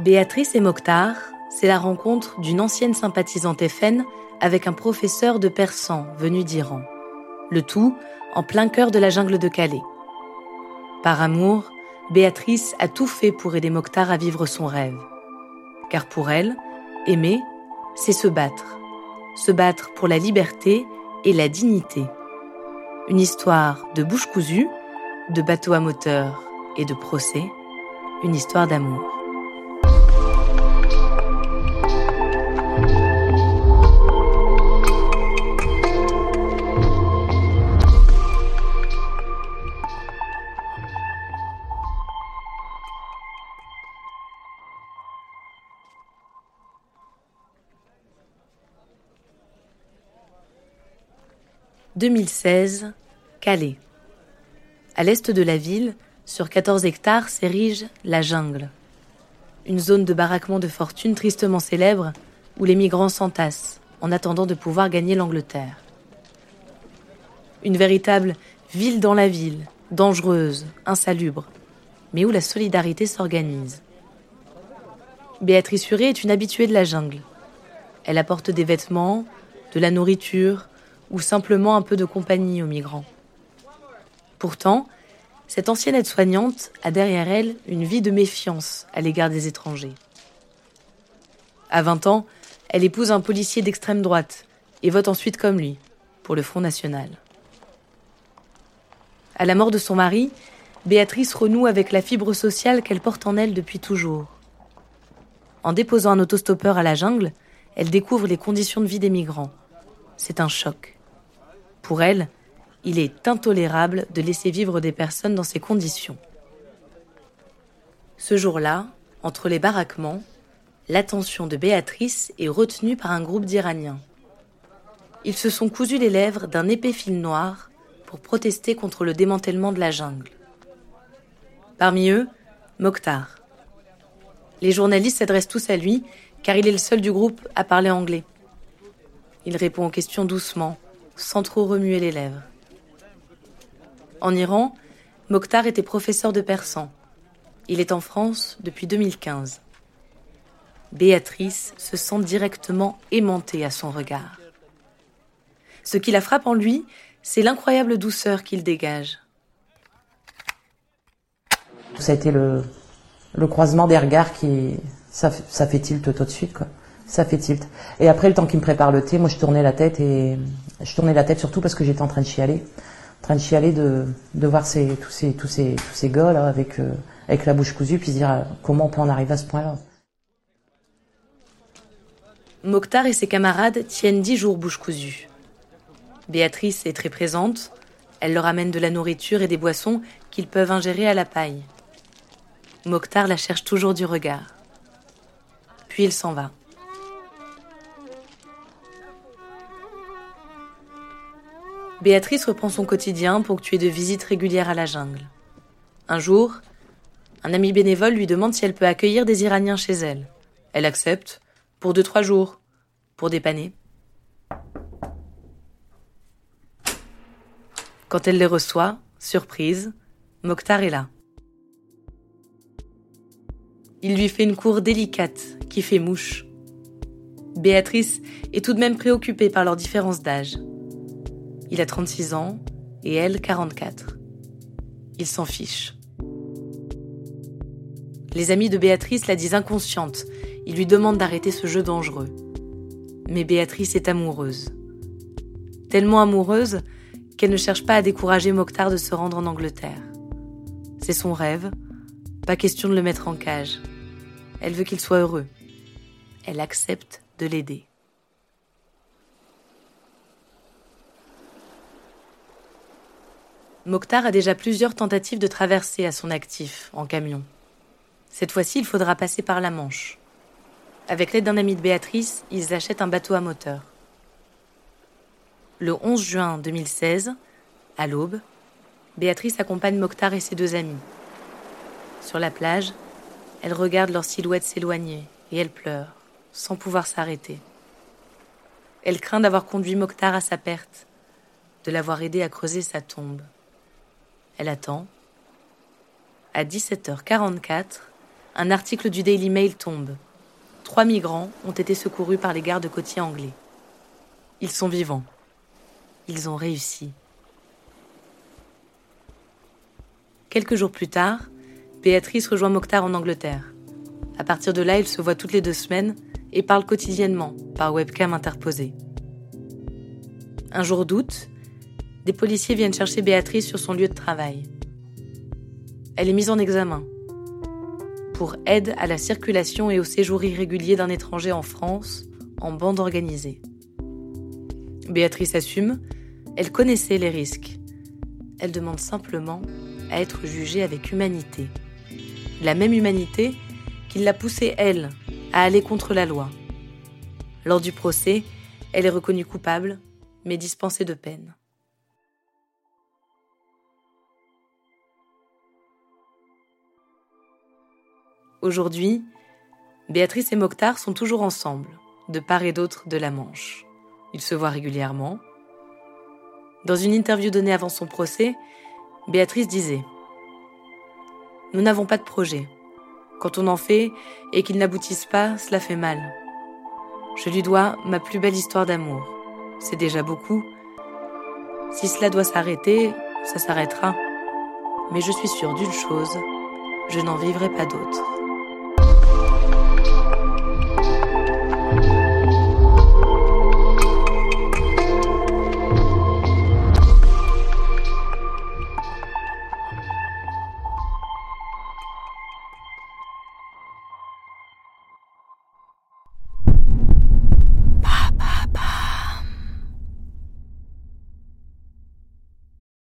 Béatrice et Mokhtar, c'est la rencontre d'une ancienne sympathisante FN avec un professeur de persan venu d'Iran. Le tout en plein cœur de la jungle de Calais. Par amour, Béatrice a tout fait pour aider Mokhtar à vivre son rêve. Car pour elle, aimer, c'est se battre. Se battre pour la liberté et la dignité. Une histoire de bouche cousue, de bateau à moteur et de procès. Une histoire d'amour. 2016, Calais. À l'est de la ville, sur 14 hectares, s'érige la jungle. Une zone de baraquement de fortune tristement célèbre où les migrants s'entassent en attendant de pouvoir gagner l'Angleterre. Une véritable ville dans la ville, dangereuse, insalubre, mais où la solidarité s'organise. Béatrice Furet est une habituée de la jungle. Elle apporte des vêtements, de la nourriture, ou simplement un peu de compagnie aux migrants. Pourtant, cette ancienne aide-soignante a derrière elle une vie de méfiance à l'égard des étrangers. À 20 ans, elle épouse un policier d'extrême droite et vote ensuite comme lui, pour le Front National. À la mort de son mari, Béatrice renoue avec la fibre sociale qu'elle porte en elle depuis toujours. En déposant un autostoppeur à la jungle, elle découvre les conditions de vie des migrants. C'est un choc. Pour elle, il est intolérable de laisser vivre des personnes dans ces conditions. Ce jour-là, entre les baraquements, l'attention de Béatrice est retenue par un groupe d'Iraniens. Ils se sont cousus les lèvres d'un épais fil noir pour protester contre le démantèlement de la jungle. Parmi eux, Mokhtar. Les journalistes s'adressent tous à lui car il est le seul du groupe à parler anglais. Il répond aux questions doucement, sans trop remuer les lèvres. En Iran, Mokhtar était professeur de persan. Il est en France depuis 2015. Béatrice se sent directement aimantée à son regard. Ce qui la frappe en lui, c'est l'incroyable douceur qu'il dégage. Ça a été le, croisement des regards qui. Ça, ça fait tilt tout de suite, quoi ça fait tilt. Et après, le temps qu'il me prépare le thé, moi, je tournais la tête et je tournais la tête surtout parce que j'étais en train de chialer, en train de chialer de, voir ces, tous ces, tous ces, tous ces gars avec, euh, avec la bouche cousue, puis se dire euh, comment on peut en arriver à ce point-là. Mokhtar et ses camarades tiennent dix jours bouche cousue. Béatrice est très présente. Elle leur amène de la nourriture et des boissons qu'ils peuvent ingérer à la paille. Mokhtar la cherche toujours du regard. Puis il s'en va. Béatrice reprend son quotidien ponctué de visites régulières à la jungle. Un jour, un ami bénévole lui demande si elle peut accueillir des Iraniens chez elle. Elle accepte, pour deux, trois jours, pour dépanner. Quand elle les reçoit, surprise, Mokhtar est là. Il lui fait une cour délicate qui fait mouche. Béatrice est tout de même préoccupée par leur différence d'âge. Il a 36 ans et elle 44. Il s'en fiche. Les amis de Béatrice la disent inconsciente. Ils lui demandent d'arrêter ce jeu dangereux. Mais Béatrice est amoureuse. Tellement amoureuse qu'elle ne cherche pas à décourager Mokhtar de se rendre en Angleterre. C'est son rêve, pas question de le mettre en cage. Elle veut qu'il soit heureux. Elle accepte de l'aider. Mokhtar a déjà plusieurs tentatives de traversée à son actif en camion. Cette fois-ci, il faudra passer par la Manche. Avec l'aide d'un ami de Béatrice, ils achètent un bateau à moteur. Le 11 juin 2016, à l'aube, Béatrice accompagne Mokhtar et ses deux amis. Sur la plage, elle regarde leur silhouette s'éloigner et elle pleure, sans pouvoir s'arrêter. Elle craint d'avoir conduit Mokhtar à sa perte, de l'avoir aidé à creuser sa tombe. Elle attend. À 17h44, un article du Daily Mail tombe. Trois migrants ont été secourus par les gardes côtiers anglais. Ils sont vivants. Ils ont réussi. Quelques jours plus tard, Béatrice rejoint Mokhtar en Angleterre. À partir de là, ils se voient toutes les deux semaines et parlent quotidiennement par webcam interposée. Un jour d'août, des policiers viennent chercher Béatrice sur son lieu de travail. Elle est mise en examen pour aide à la circulation et au séjour irrégulier d'un étranger en France en bande organisée. Béatrice assume, elle connaissait les risques. Elle demande simplement à être jugée avec humanité. La même humanité qui l'a poussée, elle, à aller contre la loi. Lors du procès, elle est reconnue coupable, mais dispensée de peine. Aujourd'hui, Béatrice et Mokhtar sont toujours ensemble, de part et d'autre de la Manche. Ils se voient régulièrement. Dans une interview donnée avant son procès, Béatrice disait Nous n'avons pas de projet. Quand on en fait et qu'il n'aboutisse pas, cela fait mal. Je lui dois ma plus belle histoire d'amour. C'est déjà beaucoup. Si cela doit s'arrêter, ça s'arrêtera. Mais je suis sûre d'une chose, je n'en vivrai pas d'autre. you.